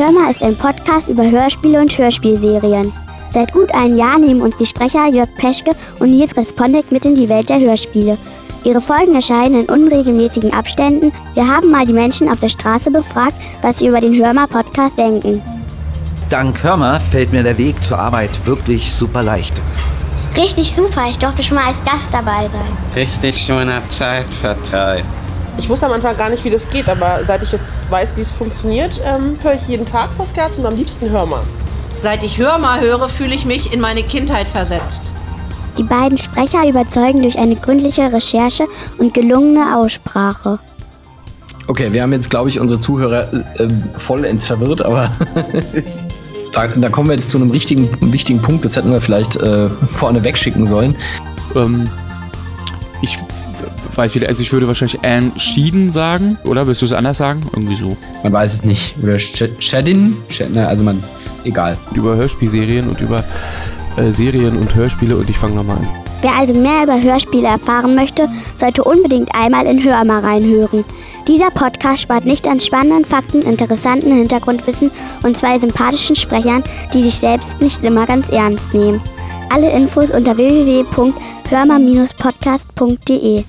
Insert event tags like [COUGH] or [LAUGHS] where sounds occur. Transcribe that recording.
Hörmer ist ein Podcast über Hörspiele und Hörspielserien. Seit gut einem Jahr nehmen uns die Sprecher Jörg Peschke und Nils Respondik mit in die Welt der Hörspiele. Ihre Folgen erscheinen in unregelmäßigen Abständen. Wir haben mal die Menschen auf der Straße befragt, was sie über den Hörmer-Podcast denken. Dank Hörmer fällt mir der Weg zur Arbeit wirklich super leicht. Richtig super, ich durfte schon mal als Gast dabei sein. Richtig schöner Zeitvertreib. Ich wusste am Anfang gar nicht, wie das geht, aber seit ich jetzt weiß, wie es funktioniert, ähm, höre ich jeden Tag Postcards und am liebsten Hörmer. Seit ich Hörmer höre, fühle ich mich in meine Kindheit versetzt. Die beiden Sprecher überzeugen durch eine gründliche Recherche und gelungene Aussprache. Okay, wir haben jetzt, glaube ich, unsere Zuhörer äh, vollends verwirrt, aber [LAUGHS] da, da, kommen wir jetzt zu einem richtigen, wichtigen Punkt. Das hätten wir vielleicht äh, vorne wegschicken sollen. Ähm, ich weiß wieder, also ich würde wahrscheinlich Anne Schieden sagen, oder? Willst du es anders sagen? Irgendwie so. Man weiß es nicht. Oder Shadin? Also man egal. Über Hörspielserien und über äh, Serien und Hörspiele und ich fange nochmal an. Wer also mehr über Hörspiele erfahren möchte, sollte unbedingt einmal in Hörmer reinhören. Dieser Podcast spart nicht an spannenden Fakten, interessanten Hintergrundwissen und zwei sympathischen Sprechern, die sich selbst nicht immer ganz ernst nehmen. Alle Infos unter www.hörmer-podcast.de